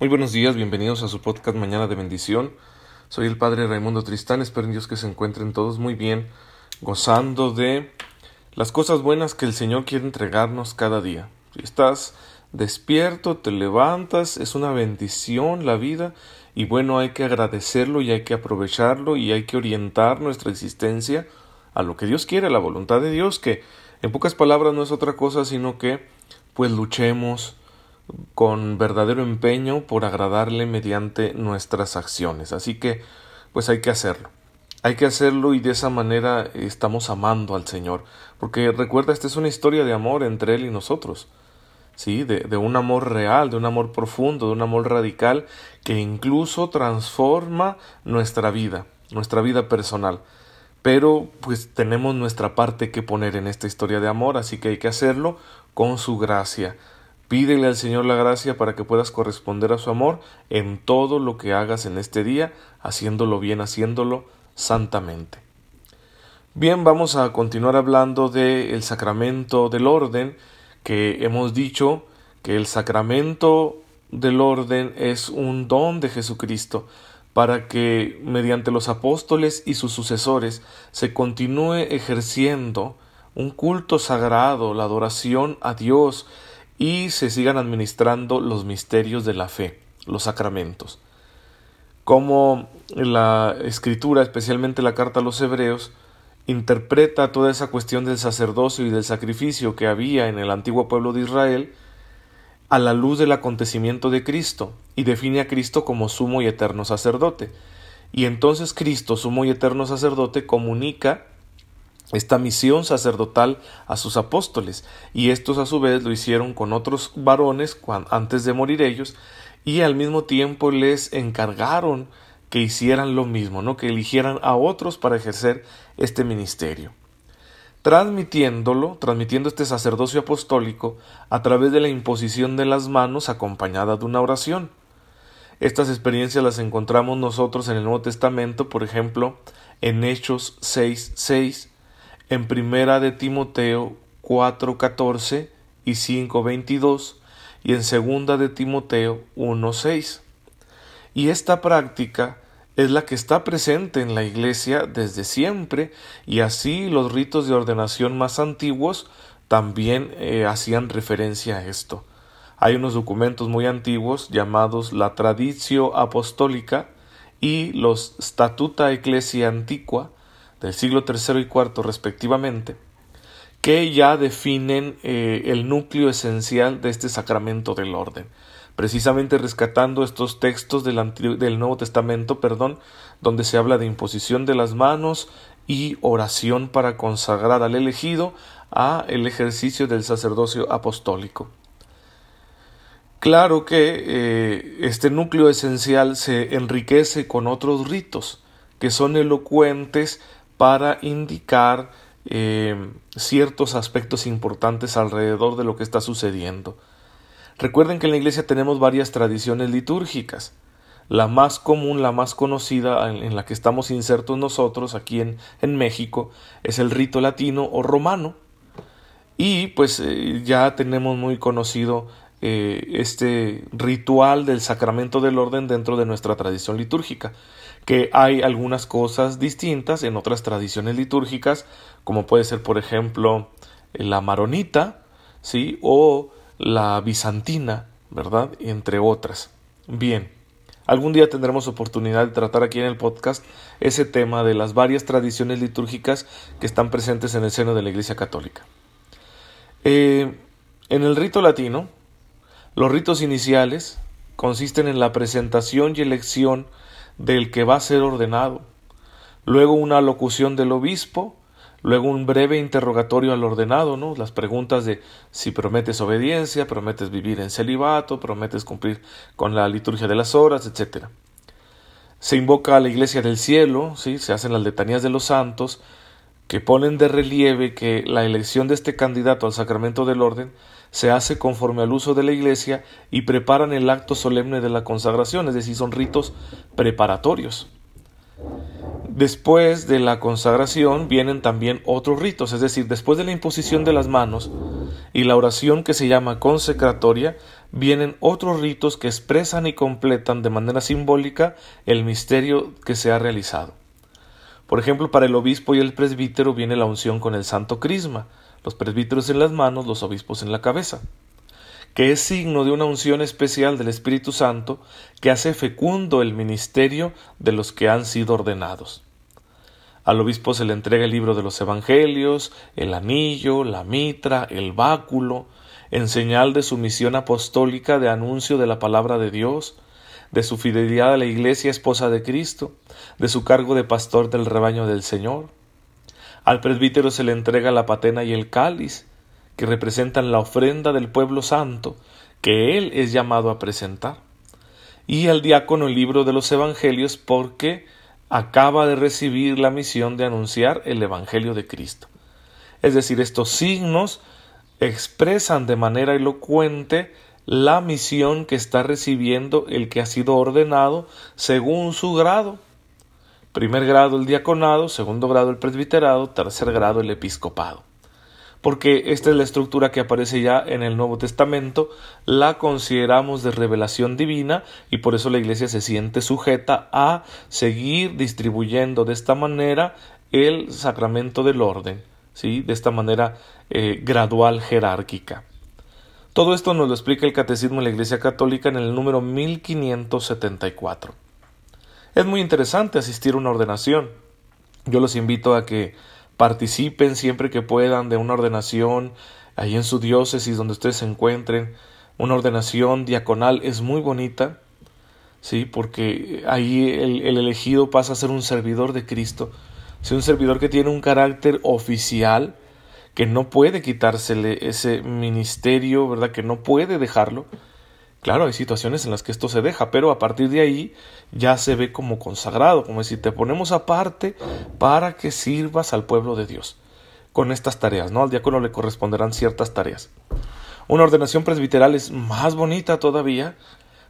Muy buenos días, bienvenidos a su podcast Mañana de Bendición. Soy el Padre Raimundo Tristán, espero en Dios que se encuentren todos muy bien, gozando de las cosas buenas que el Señor quiere entregarnos cada día. Si estás despierto, te levantas, es una bendición la vida y bueno, hay que agradecerlo y hay que aprovecharlo y hay que orientar nuestra existencia a lo que Dios quiere, a la voluntad de Dios, que en pocas palabras no es otra cosa sino que pues luchemos, con verdadero empeño por agradarle mediante nuestras acciones. Así que, pues hay que hacerlo. Hay que hacerlo y de esa manera estamos amando al Señor. Porque recuerda, esta es una historia de amor entre Él y nosotros. Sí, de, de un amor real, de un amor profundo, de un amor radical que incluso transforma nuestra vida, nuestra vida personal. Pero pues tenemos nuestra parte que poner en esta historia de amor, así que hay que hacerlo con su gracia Pídele al Señor la gracia para que puedas corresponder a su amor en todo lo que hagas en este día, haciéndolo bien, haciéndolo santamente. Bien, vamos a continuar hablando del sacramento del orden, que hemos dicho que el sacramento del orden es un don de Jesucristo para que mediante los apóstoles y sus sucesores se continúe ejerciendo un culto sagrado, la adoración a Dios, y se sigan administrando los misterios de la fe, los sacramentos. Como la escritura, especialmente la carta a los hebreos, interpreta toda esa cuestión del sacerdocio y del sacrificio que había en el antiguo pueblo de Israel a la luz del acontecimiento de Cristo y define a Cristo como sumo y eterno sacerdote. Y entonces Cristo, sumo y eterno sacerdote, comunica esta misión sacerdotal a sus apóstoles, y estos a su vez lo hicieron con otros varones antes de morir ellos, y al mismo tiempo les encargaron que hicieran lo mismo, ¿no? que eligieran a otros para ejercer este ministerio. Transmitiéndolo, transmitiendo este sacerdocio apostólico a través de la imposición de las manos acompañada de una oración. Estas experiencias las encontramos nosotros en el Nuevo Testamento, por ejemplo, en Hechos 6, 6, en Primera de Timoteo 4:14 y 5:22 y en Segunda de Timoteo 1:6. Y esta práctica es la que está presente en la Iglesia desde siempre y así los ritos de ordenación más antiguos también eh, hacían referencia a esto. Hay unos documentos muy antiguos llamados la Traditio Apostólica y los Statuta Ecclesia Antiqua del siglo III y IV respectivamente, que ya definen eh, el núcleo esencial de este sacramento del orden, precisamente rescatando estos textos del, del Nuevo Testamento, perdón, donde se habla de imposición de las manos y oración para consagrar al elegido a el ejercicio del sacerdocio apostólico. Claro que eh, este núcleo esencial se enriquece con otros ritos que son elocuentes para indicar eh, ciertos aspectos importantes alrededor de lo que está sucediendo. Recuerden que en la Iglesia tenemos varias tradiciones litúrgicas. La más común, la más conocida en, la que estamos insertos nosotros aquí en, México es el rito latino o romano. Y pues eh, ya tenemos muy conocido eh, este ritual del sacramento del orden dentro de nuestra tradición litúrgica que hay algunas cosas distintas en otras tradiciones litúrgicas, como puede ser, por ejemplo, la maronita, ¿sí? o la bizantina, ¿verdad? Entre otras. Bien, algún día tendremos oportunidad de tratar aquí en el podcast ese tema de las varias tradiciones litúrgicas que están presentes en el seno de la Iglesia Católica. Eh, en el rito latino, los ritos iniciales consisten en la presentación y elección del que va a ser ordenado, luego una locución del obispo, luego un breve interrogatorio al ordenado, ¿no? Las preguntas de si prometes obediencia, prometes vivir en celibato, prometes cumplir con la liturgia de las horas, etc. Se invoca a la iglesia del cielo, ¿sí? Se hacen las letanías de los santos, que ponen de relieve que la elección de este candidato al sacramento del orden se hace conforme al uso de la Iglesia y preparan el acto solemne de la consagración, es decir, son ritos preparatorios. Después de la consagración vienen también otros ritos, es decir, después de la imposición de las manos y la oración que se llama consecratoria, vienen otros ritos que expresan y completan de manera simbólica el misterio que se ha realizado. Por ejemplo, para el obispo y el presbítero viene la unción con el santo crisma, los presbíteros en las manos, los obispos en la cabeza, que es signo de una unción especial del Espíritu Santo que hace fecundo el ministerio de los que han sido ordenados. Al obispo se le entrega el libro de los Evangelios, el anillo, la mitra, el báculo, en señal de su misión apostólica de anuncio de la palabra de Dios, de su fidelidad a la Iglesia esposa de Cristo, de su cargo de pastor del rebaño del Señor. Al presbítero se le entrega la patena y el cáliz, que representan la ofrenda del pueblo santo, que él es llamado a presentar. Y al diácono el libro de los Evangelios, porque acaba de recibir la misión de anunciar el Evangelio de Cristo. Es decir, estos signos expresan de manera elocuente la misión que está recibiendo el que ha sido ordenado según su grado. Primer grado el diaconado, segundo grado el presbiterado, tercer grado el episcopado. Porque esta es la estructura que aparece ya en el Nuevo Testamento, la consideramos de revelación divina y por eso la Iglesia se siente sujeta a seguir distribuyendo de esta manera el sacramento del orden, ¿sí? de esta manera eh, gradual jerárquica. Todo esto nos lo explica el Catecismo de la Iglesia Católica en el número 1574. Es muy interesante asistir a una ordenación. Yo los invito a que participen siempre que puedan de una ordenación ahí en su diócesis donde ustedes se encuentren. Una ordenación diaconal es muy bonita, sí, porque ahí el, el elegido pasa a ser un servidor de Cristo, sí, un servidor que tiene un carácter oficial, que no puede quitársele ese ministerio, ¿verdad? Que no puede dejarlo. Claro, hay situaciones en las que esto se deja, pero a partir de ahí ya se ve como consagrado, como si te ponemos aparte para que sirvas al pueblo de Dios con estas tareas, ¿no? Al diácono le corresponderán ciertas tareas. Una ordenación presbiteral es más bonita todavía,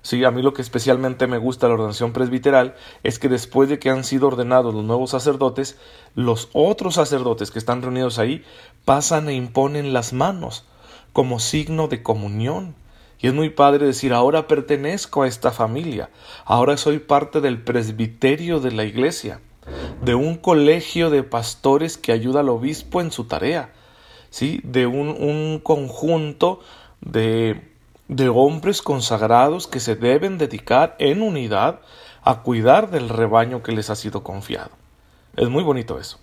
Sí, a mí lo que especialmente me gusta la ordenación presbiteral es que después de que han sido ordenados los nuevos sacerdotes, los otros sacerdotes que están reunidos ahí pasan e imponen las manos como signo de comunión. Y es muy padre decir, ahora pertenezco a esta familia, ahora soy parte del presbiterio de la iglesia, de un colegio de pastores que ayuda al obispo en su tarea, ¿sí? de un, un conjunto de de hombres consagrados que se deben dedicar en unidad a cuidar del rebaño que les ha sido confiado. Es muy bonito eso.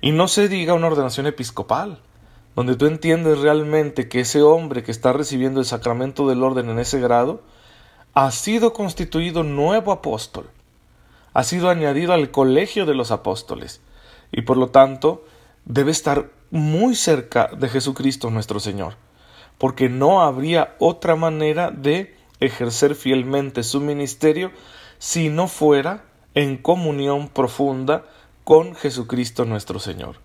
Y no se diga una ordenación episcopal, donde tú entiendes realmente que ese hombre que está recibiendo el sacramento del orden en ese grado, ha sido constituido nuevo apóstol, ha sido añadido al colegio de los apóstoles, y por lo tanto debe estar muy cerca de Jesucristo nuestro Señor porque no habría otra manera de ejercer fielmente su ministerio si no fuera en comunión profunda con Jesucristo nuestro Señor.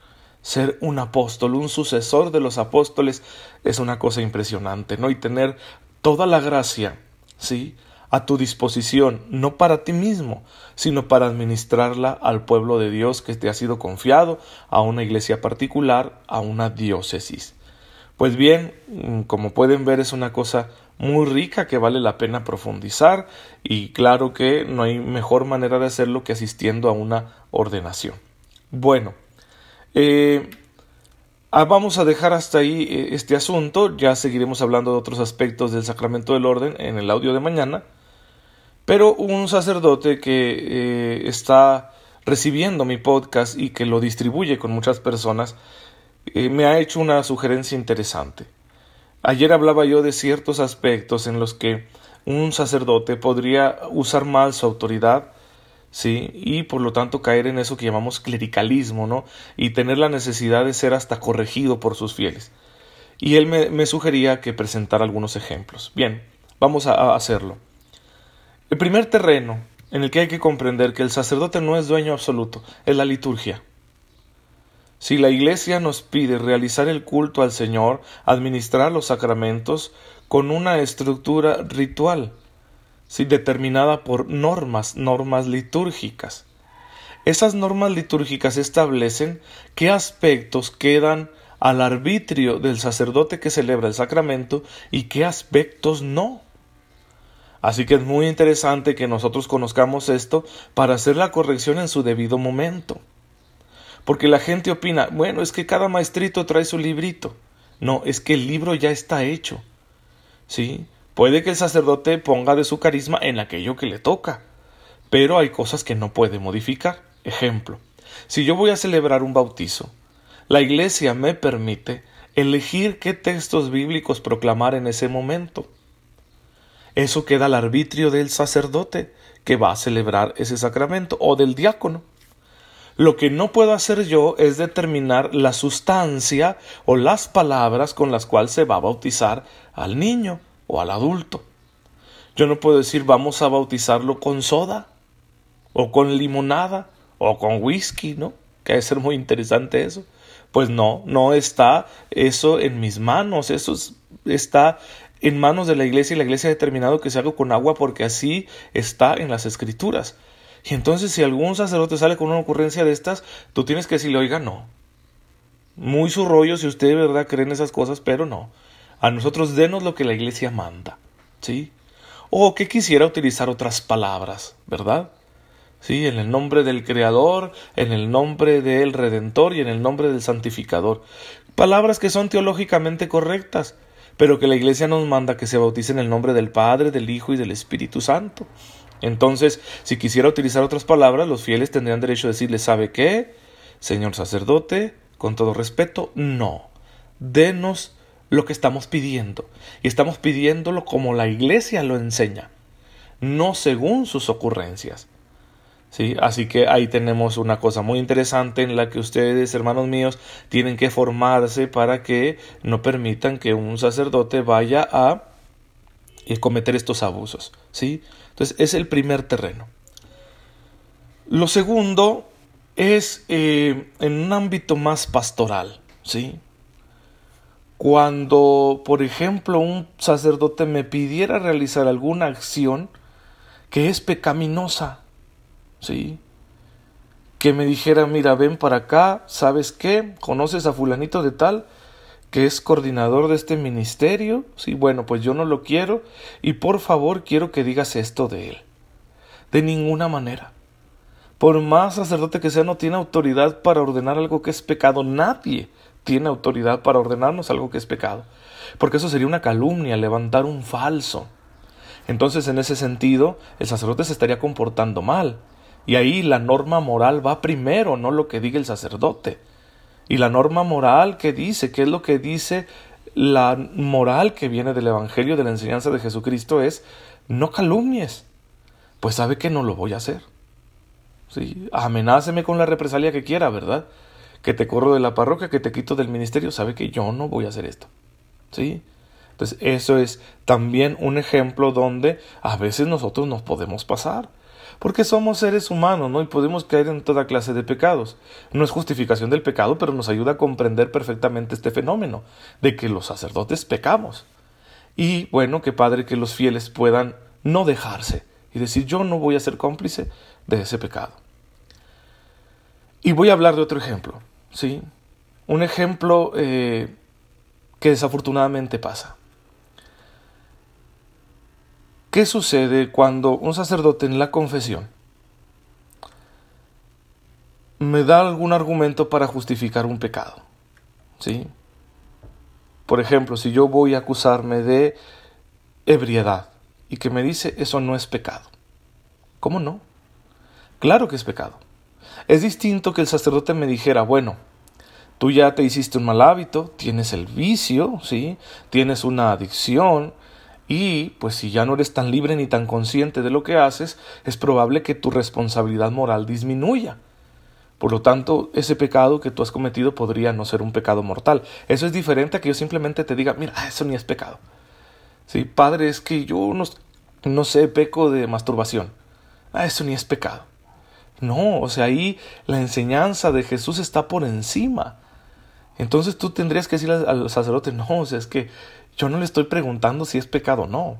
Ser un apóstol, un sucesor de los apóstoles, es una cosa impresionante, ¿no? Y tener toda la gracia, ¿sí? a tu disposición, no para ti mismo, sino para administrarla al pueblo de Dios que te ha sido confiado, a una iglesia particular, a una diócesis. Pues bien, mm, como pueden ver es una cosa muy rica que vale la pena profundizar y claro que no hay mejor manera de hacerlo que asistiendo a una ordenación. Bueno, eh, ah, vamos a dejar hasta ahí eh, este asunto, ya seguiremos hablando de otros aspectos del sacramento del orden en el audio de mañana, pero un sacerdote que eh, está recibiendo mi podcast y que lo distribuye con muchas personas, me ha hecho una sugerencia interesante. Ayer hablaba yo de ciertos aspectos en los que un sacerdote podría usar mal su autoridad, sí, y por lo tanto caer en eso que llamamos clericalismo, ¿no? Y tener la necesidad de ser hasta corregido por sus fieles. Y él me, me sugería que presentara algunos ejemplos. Bien, vamos a hacerlo. El primer terreno en el que hay que comprender que el sacerdote no es dueño absoluto es la liturgia. Si la Iglesia nos pide realizar el culto al Señor, administrar los sacramentos con una estructura ritual, determinada por normas, normas litúrgicas. Esas normas litúrgicas establecen qué aspectos quedan al arbitrio del sacerdote que celebra el sacramento y qué aspectos no. Así que es muy interesante que nosotros conozcamos esto para hacer la corrección en su debido momento. Porque la gente opina, bueno, es que cada maestrito trae su librito. No, es que el libro ya está hecho. ¿Sí? Puede que el sacerdote ponga de su carisma en aquello que le toca, pero hay cosas que no puede modificar. Ejemplo, si yo voy a celebrar un bautizo, la Iglesia me permite elegir qué textos bíblicos proclamar en ese momento. Eso queda al arbitrio del sacerdote que va a celebrar ese sacramento o del diácono. Lo que no puedo hacer yo es determinar la sustancia o las palabras con las cuales se va a bautizar al niño o al adulto. Yo no puedo decir vamos a bautizarlo con soda o con limonada o con whisky, ¿no? Que debe ser muy interesante eso. Pues no, no está eso en mis manos, eso está en manos de la iglesia y la iglesia ha determinado que se haga con agua porque así está en las escrituras. Y entonces si algún sacerdote sale con una ocurrencia de estas, tú tienes que decirle, oiga, no. Muy su rollo si usted de verdad cree en esas cosas, pero no. A nosotros denos lo que la iglesia manda. ¿Sí? O que quisiera utilizar otras palabras, ¿verdad? Sí, en el nombre del Creador, en el nombre del Redentor y en el nombre del Santificador. Palabras que son teológicamente correctas, pero que la Iglesia nos manda que se bautice en el nombre del Padre, del Hijo y del Espíritu Santo. Entonces, si quisiera utilizar otras palabras, los fieles tendrían derecho a decirle, ¿sabe qué? Señor sacerdote, con todo respeto, no. Denos lo que estamos pidiendo. Y estamos pidiéndolo como la Iglesia lo enseña, no según sus ocurrencias. ¿Sí? Así que ahí tenemos una cosa muy interesante en la que ustedes, hermanos míos, tienen que formarse para que no permitan que un sacerdote vaya a eh, cometer estos abusos. ¿sí? Entonces, es el primer terreno. Lo segundo es eh, en un ámbito más pastoral, ¿sí? Cuando, por ejemplo, un sacerdote me pidiera realizar alguna acción que es pecaminosa, ¿sí? Que me dijera, mira, ven para acá, ¿sabes qué? ¿Conoces a fulanito de tal? que es coordinador de este ministerio, sí, bueno, pues yo no lo quiero y por favor quiero que digas esto de él. De ninguna manera. Por más sacerdote que sea, no tiene autoridad para ordenar algo que es pecado. Nadie tiene autoridad para ordenarnos algo que es pecado. Porque eso sería una calumnia, levantar un falso. Entonces, en ese sentido, el sacerdote se estaría comportando mal. Y ahí la norma moral va primero, no lo que diga el sacerdote. Y la norma moral que dice, ¿qué es lo que dice la moral que viene del Evangelio, de la enseñanza de Jesucristo? Es no calumnies. Pues sabe que no lo voy a hacer. ¿Sí? Amenáceme con la represalia que quiera, ¿verdad? Que te corro de la parroquia, que te quito del ministerio, sabe que yo no voy a hacer esto. ¿Sí? Entonces, eso es también un ejemplo donde a veces nosotros nos podemos pasar porque somos seres humanos, ¿no? Y podemos caer en toda clase de pecados. No es justificación del pecado, pero nos ayuda a comprender perfectamente este fenómeno de que los sacerdotes pecamos. Y bueno, que padre que los fieles puedan no dejarse y decir yo no voy a ser cómplice de ese pecado. Y voy a hablar de otro ejemplo, ¿sí? Un ejemplo eh, que desafortunadamente pasa. ¿Qué sucede cuando un sacerdote en la confesión me da algún argumento para justificar un pecado? ¿Sí? Por ejemplo, si yo voy a acusarme de ebriedad y que me dice eso no es pecado. ¿Cómo no? Claro que es pecado. Es distinto que el sacerdote me dijera, bueno, tú ya te hiciste un mal hábito, tienes el vicio, ¿sí? Tienes una adicción, y pues si ya no eres tan libre ni tan consciente de lo que haces, es probable que tu responsabilidad moral disminuya. Por lo tanto, ese pecado que tú has cometido podría no ser un pecado mortal. Eso es diferente a que yo simplemente te diga, mira, eso ni es pecado. Sí, padre, es que yo no, no sé, peco de masturbación. Ah, eso ni es pecado. No, o sea, ahí la enseñanza de Jesús está por encima. Entonces tú tendrías que decirle al sacerdote, no, o sea, es que yo no le estoy preguntando si es pecado o no.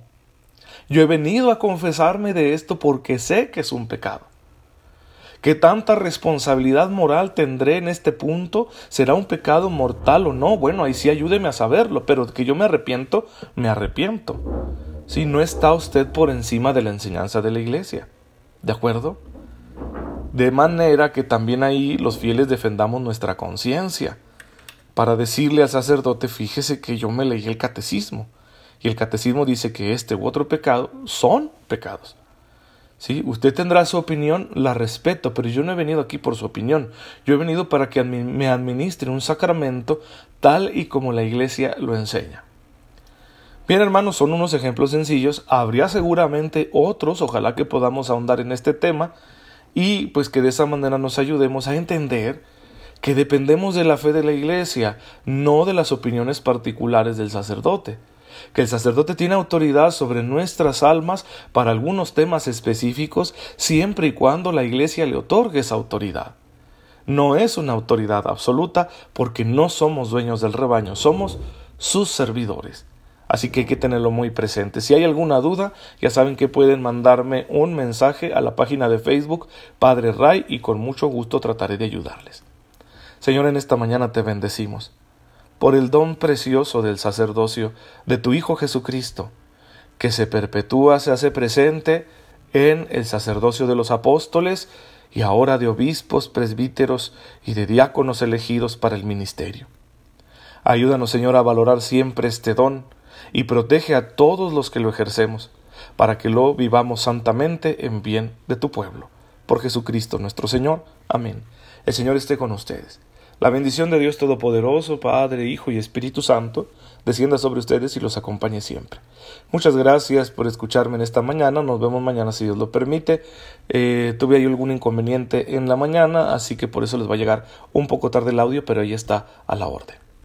Yo he venido a confesarme de esto porque sé que es un pecado. ¿Qué tanta responsabilidad moral tendré en este punto? ¿Será un pecado mortal o no? Bueno, ahí sí ayúdeme a saberlo, pero que yo me arrepiento, me arrepiento. Si no está usted por encima de la enseñanza de la iglesia. ¿De acuerdo? De manera que también ahí los fieles defendamos nuestra conciencia. Para decirle al sacerdote, fíjese que yo me leí el catecismo. Y el catecismo dice que este u otro pecado son pecados. ¿Sí? Usted tendrá su opinión, la respeto, pero yo no he venido aquí por su opinión. Yo he venido para que me administre un sacramento tal y como la Iglesia lo enseña. Bien, hermanos, son unos ejemplos sencillos. Habría seguramente otros, ojalá que podamos ahondar en este tema y pues que de esa manera nos ayudemos a entender que dependemos de la fe de la Iglesia, no de las opiniones particulares del sacerdote que el sacerdote tiene autoridad sobre nuestras almas para algunos temas específicos siempre y cuando la Iglesia le otorgue esa autoridad. No es una autoridad absoluta porque no somos dueños del rebaño, somos sus servidores. Así que hay que tenerlo muy presente. Si hay alguna duda, ya saben que pueden mandarme un mensaje a la página de Facebook Padre Ray y con mucho gusto trataré de ayudarles. Señor, en esta mañana te bendecimos por el don precioso del sacerdocio de tu Hijo Jesucristo, que se perpetúa, se hace presente en el sacerdocio de los apóstoles y ahora de obispos, presbíteros y de diáconos elegidos para el ministerio. Ayúdanos, Señor, a valorar siempre este don y protege a todos los que lo ejercemos, para que lo vivamos santamente en bien de tu pueblo. Por Jesucristo nuestro Señor. Amén. El Señor esté con ustedes. La bendición de Dios Todopoderoso, Padre, Hijo y Espíritu Santo, descienda sobre ustedes y los acompañe siempre. Muchas gracias por escucharme en esta mañana. Nos vemos mañana si Dios lo permite. Eh, tuve ahí algún inconveniente en la mañana, así que por eso les va a llegar un poco tarde el audio, pero ahí está a la orden.